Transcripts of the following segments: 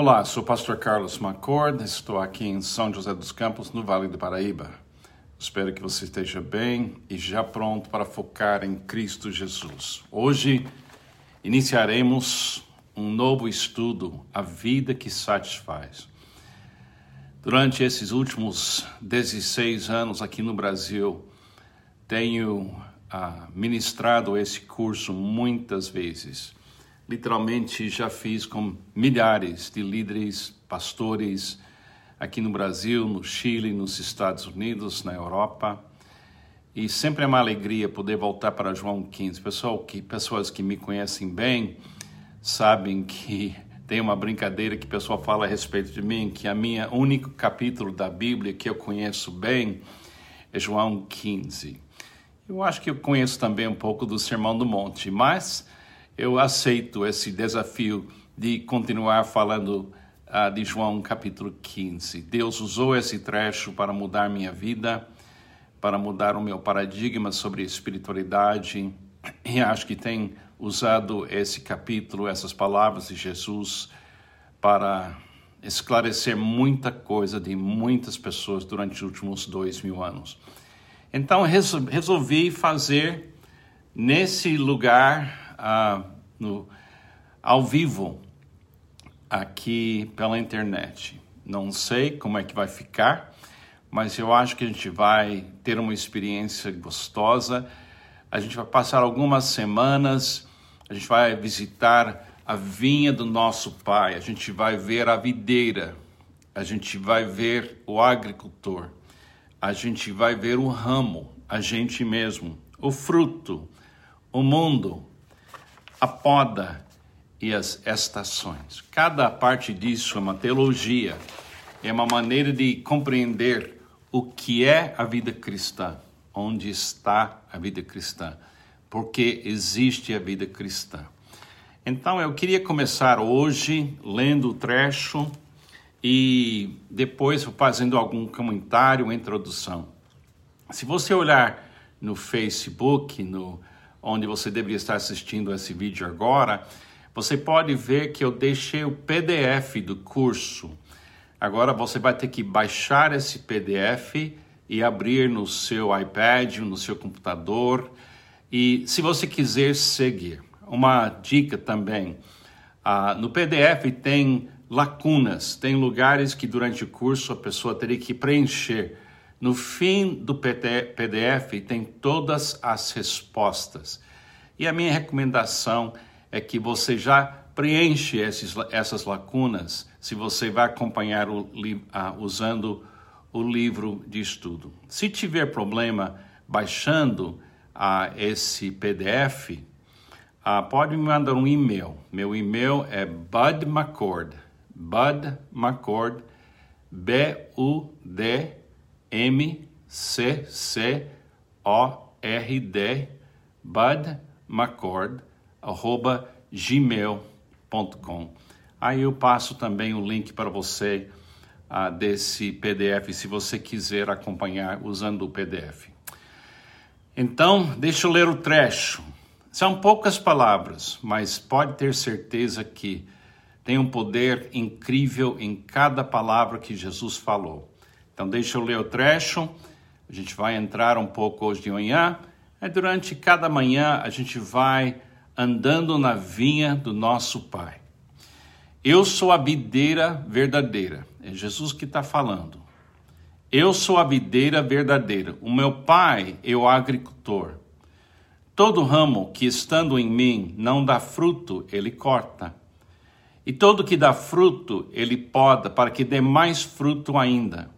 Olá, sou o pastor Carlos Macord, estou aqui em São José dos Campos, no Vale do Paraíba. Espero que você esteja bem e já pronto para focar em Cristo Jesus. Hoje iniciaremos um novo estudo, A Vida que Satisfaz. Durante esses últimos 16 anos aqui no Brasil, tenho ah, ministrado esse curso muitas vezes literalmente já fiz com milhares de líderes, pastores aqui no Brasil, no Chile, nos Estados Unidos, na Europa. E sempre é uma alegria poder voltar para João 15. Pessoal que, pessoas que me conhecem bem sabem que tem uma brincadeira que o pessoal fala a respeito de mim, que a minha único capítulo da Bíblia que eu conheço bem é João 15. Eu acho que eu conheço também um pouco do Sermão do Monte, mas eu aceito esse desafio de continuar falando uh, de João capítulo 15. Deus usou esse trecho para mudar minha vida, para mudar o meu paradigma sobre espiritualidade, e acho que tem usado esse capítulo, essas palavras de Jesus, para esclarecer muita coisa de muitas pessoas durante os últimos dois mil anos. Então resolvi fazer nesse lugar uh, no, ao vivo aqui pela internet. Não sei como é que vai ficar, mas eu acho que a gente vai ter uma experiência gostosa. A gente vai passar algumas semanas, a gente vai visitar a vinha do nosso pai, a gente vai ver a videira, a gente vai ver o agricultor, a gente vai ver o ramo, a gente mesmo, o fruto, o mundo, a poda e as estações. Cada parte disso é uma teologia, é uma maneira de compreender o que é a vida cristã, onde está a vida cristã, porque existe a vida cristã. Então eu queria começar hoje lendo o trecho e depois fazendo algum comentário, introdução. Se você olhar no Facebook, no onde você deveria estar assistindo esse vídeo agora, você pode ver que eu deixei o PDF do curso. Agora você vai ter que baixar esse PDF e abrir no seu iPad, no seu computador. E se você quiser seguir, uma dica também: uh, no PDF tem lacunas, tem lugares que durante o curso a pessoa teria que preencher. No fim do PDF tem todas as respostas. E a minha recomendação é que você já preenche esses, essas lacunas se você vai acompanhar o, usando o livro de estudo. Se tiver problema baixando uh, esse PDF, ah, pode me mandar um e-mail. Meu e-mail é budmccord, budmccord, B-U-D M-C-C-O-R-D, budmacord.gmail.com. Aí eu passo também o link para você uh, desse PDF, se você quiser acompanhar usando o PDF. Então, deixa eu ler o trecho. São poucas palavras, mas pode ter certeza que tem um poder incrível em cada palavra que Jesus falou. Então, deixa eu ler o trecho. A gente vai entrar um pouco hoje de manhã. É durante cada manhã a gente vai andando na vinha do nosso Pai. Eu sou a videira verdadeira. É Jesus que está falando. Eu sou a videira verdadeira. O meu Pai é o agricultor. Todo ramo que estando em mim não dá fruto, ele corta. E todo que dá fruto, ele poda para que dê mais fruto ainda.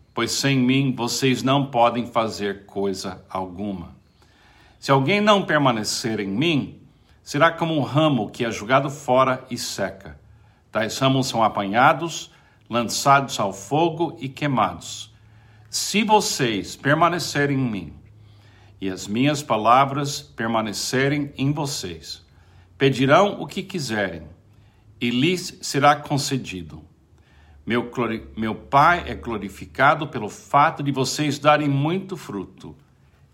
pois sem mim vocês não podem fazer coisa alguma. Se alguém não permanecer em mim, será como um ramo que é jogado fora e seca. Tais ramos são apanhados, lançados ao fogo e queimados. Se vocês permanecerem em mim e as minhas palavras permanecerem em vocês, pedirão o que quiserem e lhes será concedido. Meu, meu Pai é glorificado pelo fato de vocês darem muito fruto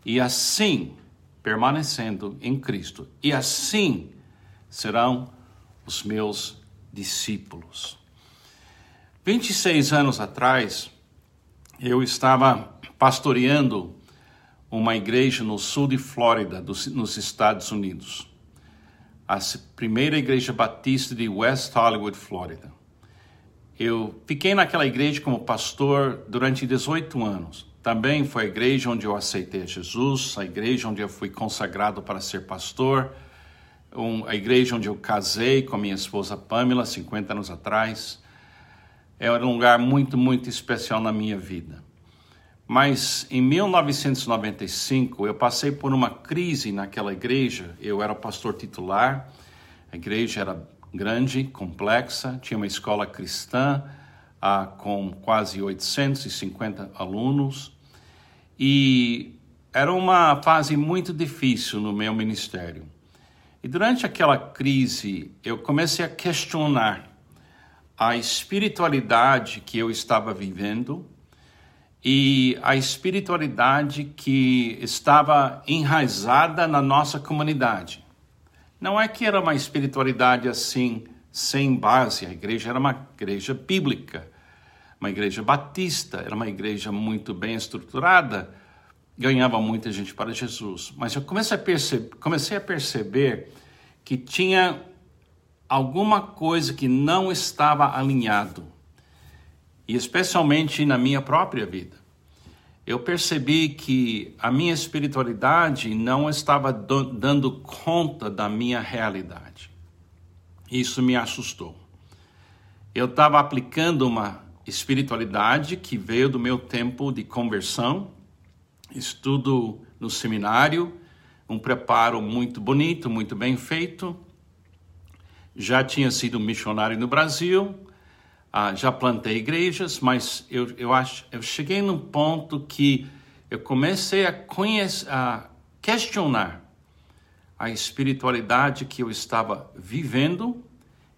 e assim permanecendo em Cristo. E assim serão os meus discípulos. 26 anos atrás, eu estava pastoreando uma igreja no sul de Flórida, nos Estados Unidos. A primeira igreja batista de West Hollywood, Flórida. Eu fiquei naquela igreja como pastor durante 18 anos. Também foi a igreja onde eu aceitei Jesus, a igreja onde eu fui consagrado para ser pastor, a igreja onde eu casei com a minha esposa Pamela 50 anos atrás. Era um lugar muito, muito especial na minha vida. Mas em 1995 eu passei por uma crise naquela igreja. Eu era pastor titular, a igreja era grande, complexa, tinha uma escola cristã ah, com quase 850 alunos e era uma fase muito difícil no meu ministério. E durante aquela crise eu comecei a questionar a espiritualidade que eu estava vivendo e a espiritualidade que estava enraizada na nossa comunidade. Não é que era uma espiritualidade assim, sem base, a igreja era uma igreja bíblica, uma igreja batista, era uma igreja muito bem estruturada, ganhava muita gente para Jesus. Mas eu comecei a perceber, comecei a perceber que tinha alguma coisa que não estava alinhado, e especialmente na minha própria vida. Eu percebi que a minha espiritualidade não estava dando conta da minha realidade. Isso me assustou. Eu estava aplicando uma espiritualidade que veio do meu tempo de conversão, estudo no seminário, um preparo muito bonito, muito bem feito, já tinha sido missionário no Brasil, ah, já plantei igrejas, mas eu, eu acho, eu cheguei num ponto que eu comecei a, conhecer, a questionar a espiritualidade que eu estava vivendo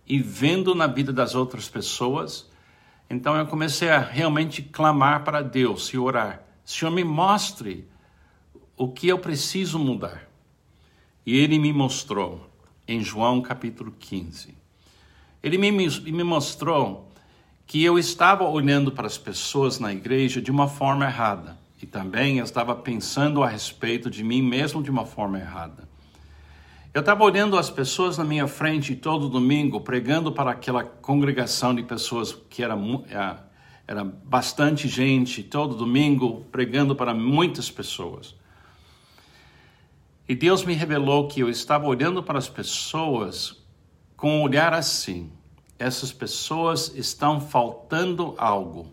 e vendo na vida das outras pessoas. Então eu comecei a realmente clamar para Deus e orar. Senhor, me mostre o que eu preciso mudar. E ele me mostrou em João capítulo 15. Ele me, me mostrou que eu estava olhando para as pessoas na igreja de uma forma errada e também eu estava pensando a respeito de mim mesmo de uma forma errada. Eu estava olhando as pessoas na minha frente todo domingo, pregando para aquela congregação de pessoas que era, é, era bastante gente, todo domingo, pregando para muitas pessoas. E Deus me revelou que eu estava olhando para as pessoas com um olhar assim. Essas pessoas estão faltando algo.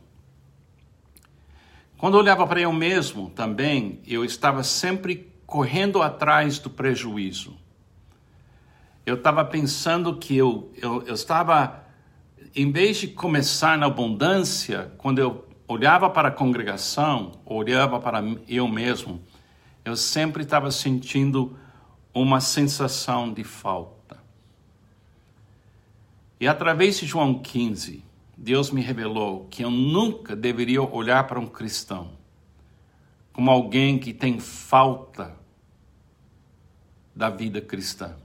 Quando eu olhava para eu mesmo também, eu estava sempre correndo atrás do prejuízo. Eu estava pensando que eu, eu, eu estava, em vez de começar na abundância, quando eu olhava para a congregação, olhava para eu mesmo, eu sempre estava sentindo uma sensação de falta. E através de João 15, Deus me revelou que eu nunca deveria olhar para um cristão como alguém que tem falta da vida cristã.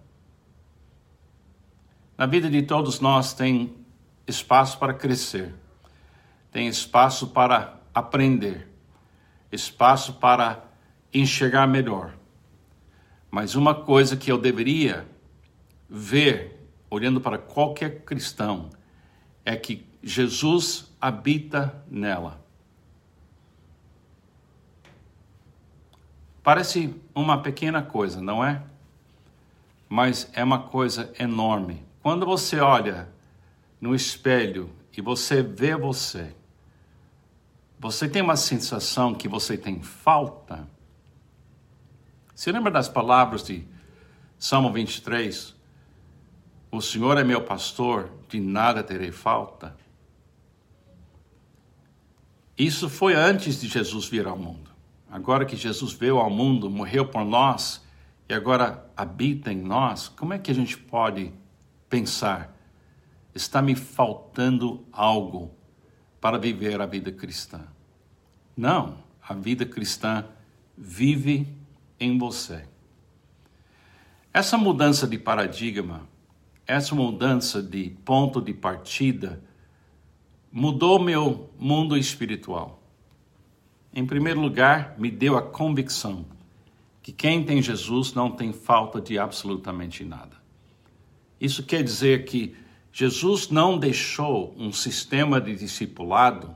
Na vida de todos nós tem espaço para crescer, tem espaço para aprender, espaço para enxergar melhor. Mas uma coisa que eu deveria ver, olhando para qualquer cristão, é que Jesus habita nela. Parece uma pequena coisa, não é? Mas é uma coisa enorme. Quando você olha no espelho e você vê você, você tem uma sensação que você tem falta você lembra das palavras de Salmo 23? O Senhor é meu pastor, de nada terei falta. Isso foi antes de Jesus vir ao mundo. Agora que Jesus veio ao mundo, morreu por nós e agora habita em nós, como é que a gente pode pensar? Está me faltando algo para viver a vida cristã? Não, a vida cristã vive em você. Essa mudança de paradigma, essa mudança de ponto de partida, mudou meu mundo espiritual. Em primeiro lugar, me deu a convicção que quem tem Jesus não tem falta de absolutamente nada. Isso quer dizer que Jesus não deixou um sistema de discipulado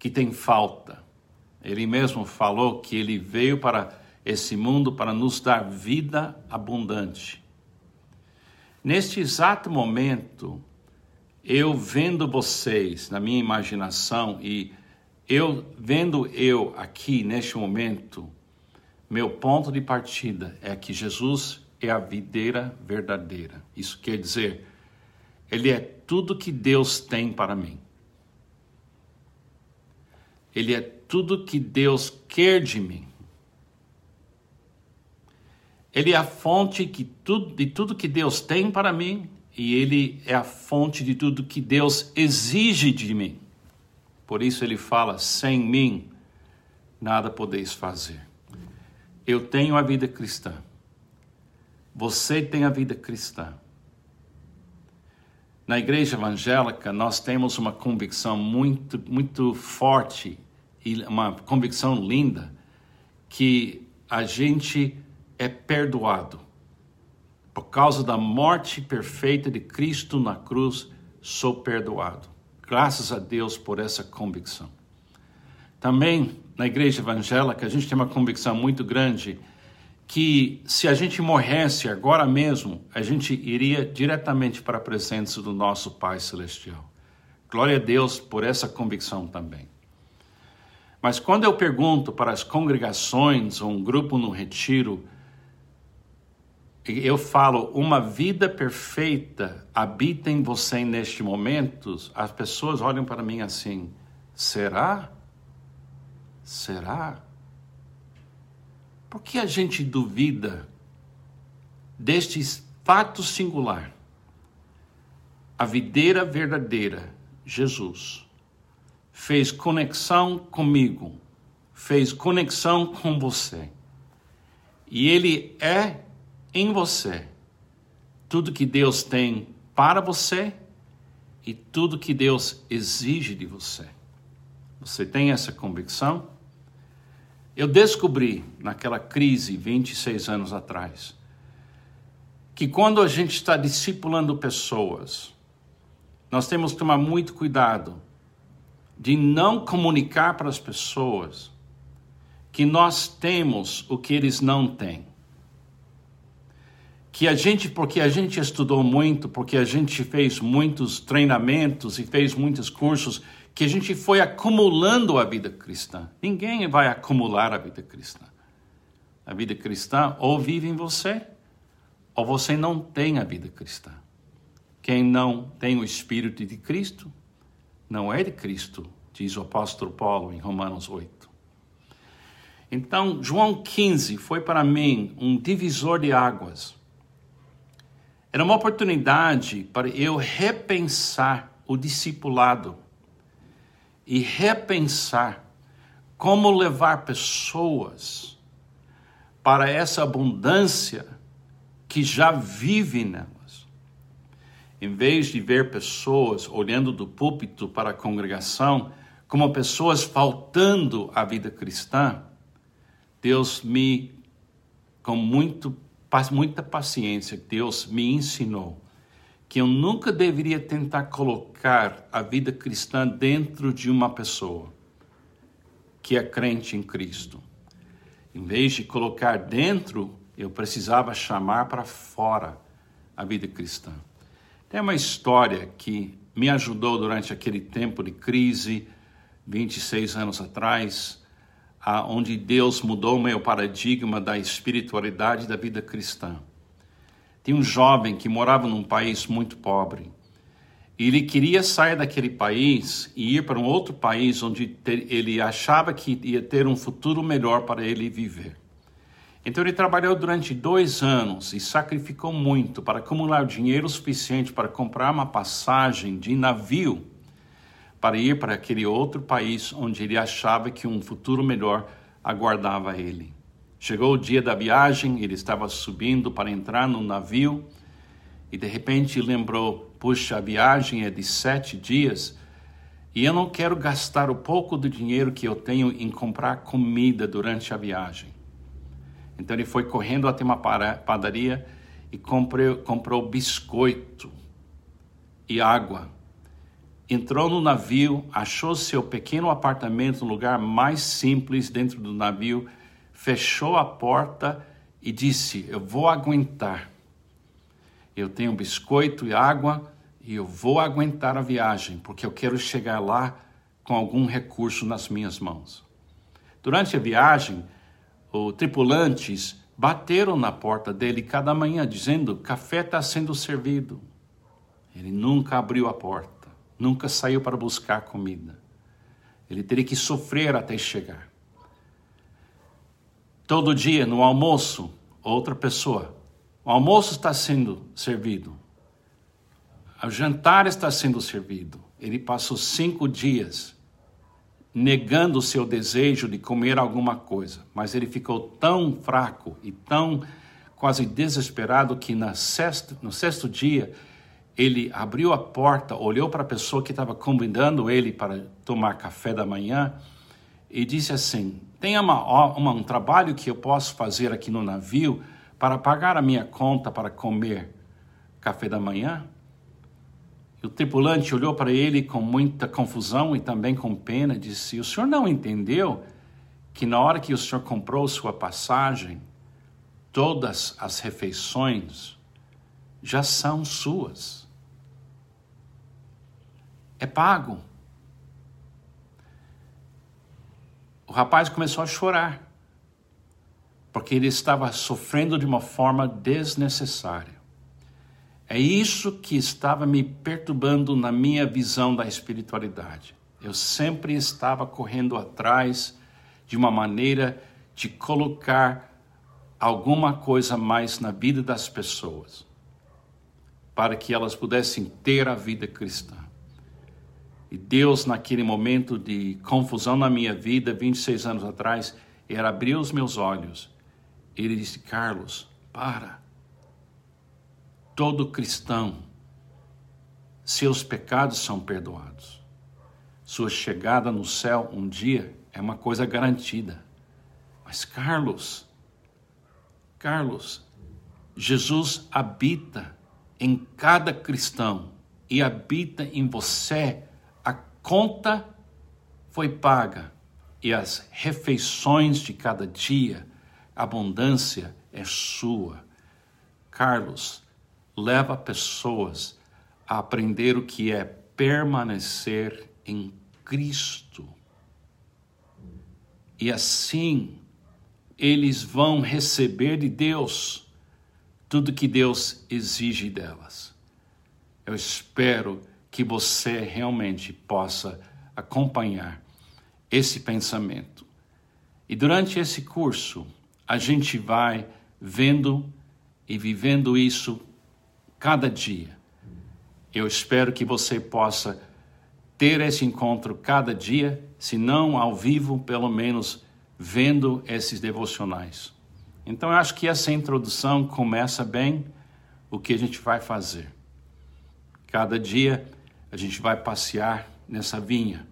que tem falta. Ele mesmo falou que ele veio para esse mundo para nos dar vida abundante. Neste exato momento, eu vendo vocês na minha imaginação e eu vendo eu aqui neste momento, meu ponto de partida é que Jesus é a videira verdadeira. Isso quer dizer, ele é tudo que Deus tem para mim. Ele é tudo que Deus quer de mim. Ele é a fonte que de tudo que Deus tem para mim e ele é a fonte de tudo que Deus exige de mim. Por isso ele fala: sem mim nada podeis fazer. Eu tenho a vida cristã. Você tem a vida cristã. Na igreja evangélica, nós temos uma convicção muito, muito forte e uma convicção linda que a gente é perdoado. Por causa da morte perfeita de Cristo na cruz, sou perdoado. Graças a Deus por essa convicção. Também na igreja evangélica, a gente tem uma convicção muito grande que se a gente morresse agora mesmo, a gente iria diretamente para a presença do nosso Pai Celestial. Glória a Deus por essa convicção também. Mas quando eu pergunto para as congregações ou um grupo no retiro, eu falo, uma vida perfeita habita em você neste momento, as pessoas olham para mim assim: será? Será? Por que a gente duvida deste fato singular? A videira verdadeira, Jesus, fez conexão comigo, fez conexão com você. E ele é em você tudo que Deus tem para você e tudo que Deus exige de você. Você tem essa convicção? Eu descobri naquela crise 26 anos atrás que quando a gente está discipulando pessoas, nós temos que tomar muito cuidado de não comunicar para as pessoas que nós temos o que eles não têm que a gente, porque a gente estudou muito, porque a gente fez muitos treinamentos e fez muitos cursos, que a gente foi acumulando a vida cristã. Ninguém vai acumular a vida cristã. A vida cristã ou vive em você, ou você não tem a vida cristã. Quem não tem o Espírito de Cristo, não é de Cristo, diz o apóstolo Paulo em Romanos 8. Então, João 15 foi para mim um divisor de águas era uma oportunidade para eu repensar o discipulado e repensar como levar pessoas para essa abundância que já vive nelas. Em vez de ver pessoas olhando do púlpito para a congregação como pessoas faltando à vida cristã, Deus me, com muito muita paciência, Deus me ensinou que eu nunca deveria tentar colocar a vida cristã dentro de uma pessoa que é crente em Cristo. Em vez de colocar dentro, eu precisava chamar para fora a vida cristã. Tem uma história que me ajudou durante aquele tempo de crise, 26 anos atrás onde Deus mudou o meu paradigma da espiritualidade da vida cristã. Tinha um jovem que morava num país muito pobre. ele queria sair daquele país e ir para um outro país onde ele achava que ia ter um futuro melhor para ele viver. Então ele trabalhou durante dois anos e sacrificou muito para acumular dinheiro suficiente para comprar uma passagem de navio para ir para aquele outro país onde ele achava que um futuro melhor aguardava ele. Chegou o dia da viagem, ele estava subindo para entrar no navio e de repente lembrou: puxa, a viagem é de sete dias e eu não quero gastar o pouco do dinheiro que eu tenho em comprar comida durante a viagem. Então ele foi correndo até uma padaria e comprou, comprou biscoito e água. Entrou no navio, achou seu pequeno apartamento no lugar mais simples dentro do navio fechou a porta e disse: Eu vou aguentar. Eu tenho biscoito e água e eu vou aguentar a viagem, porque eu quero chegar lá com algum recurso nas minhas mãos. Durante a viagem, os tripulantes bateram na porta dele cada manhã, dizendo: Café está sendo servido. Ele nunca abriu a porta, nunca saiu para buscar comida. Ele teria que sofrer até chegar. Todo dia no almoço, outra pessoa. O almoço está sendo servido. O jantar está sendo servido. Ele passou cinco dias negando o seu desejo de comer alguma coisa, mas ele ficou tão fraco e tão quase desesperado que na no sexto dia ele abriu a porta, olhou para a pessoa que estava convidando ele para tomar café da manhã e disse assim: tem uma, uma, um trabalho que eu posso fazer aqui no navio para pagar a minha conta para comer café da manhã? E o tripulante olhou para ele com muita confusão e também com pena e disse: O senhor não entendeu que na hora que o senhor comprou sua passagem, todas as refeições já são suas? É pago. O rapaz começou a chorar, porque ele estava sofrendo de uma forma desnecessária. É isso que estava me perturbando na minha visão da espiritualidade. Eu sempre estava correndo atrás de uma maneira de colocar alguma coisa mais na vida das pessoas, para que elas pudessem ter a vida cristã. E Deus, naquele momento de confusão na minha vida, 26 anos atrás, era abrir os meus olhos. Ele disse: Carlos, para. Todo cristão, seus pecados são perdoados. Sua chegada no céu um dia é uma coisa garantida. Mas, Carlos, Carlos, Jesus habita em cada cristão e habita em você conta foi paga e as refeições de cada dia, abundância é sua. Carlos, leva pessoas a aprender o que é permanecer em Cristo. E assim eles vão receber de Deus tudo que Deus exige delas. Eu espero que você realmente possa acompanhar esse pensamento. E durante esse curso, a gente vai vendo e vivendo isso cada dia. Eu espero que você possa ter esse encontro cada dia, se não ao vivo, pelo menos vendo esses devocionais. Então, eu acho que essa introdução começa bem o que a gente vai fazer. Cada dia a gente vai passear nessa vinha,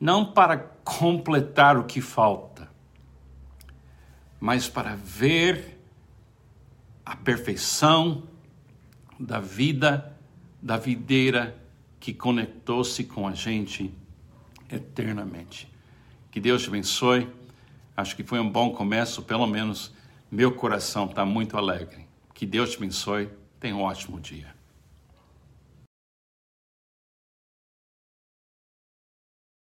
não para completar o que falta, mas para ver a perfeição da vida da videira que conectou-se com a gente eternamente. Que Deus te abençoe. Acho que foi um bom começo, pelo menos meu coração está muito alegre. Que Deus te abençoe. Tenha um ótimo dia.